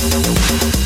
Música